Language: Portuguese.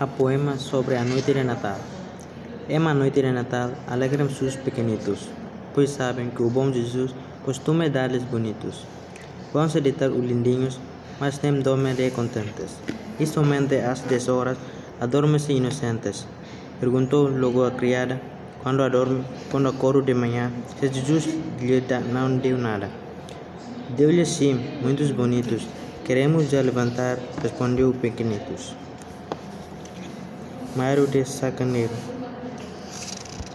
a poema sobre a noite de Natal. É uma noite de Natal, alegram-se os pequenitos, pois sabem que o bom Jesus costuma dar-lhes bonitos. Vão-se deitar os lindinhos, mas nem dormem de contentes. E somente às dez horas adormem-se inocentes. Perguntou logo a criada, quando adorme, quando acordo de manhã, se Jesus lhe não deu nada. Deu-lhe sim, muitos bonitos. Queremos já levantar, respondeu o pequenitos. Maruti सैकनेर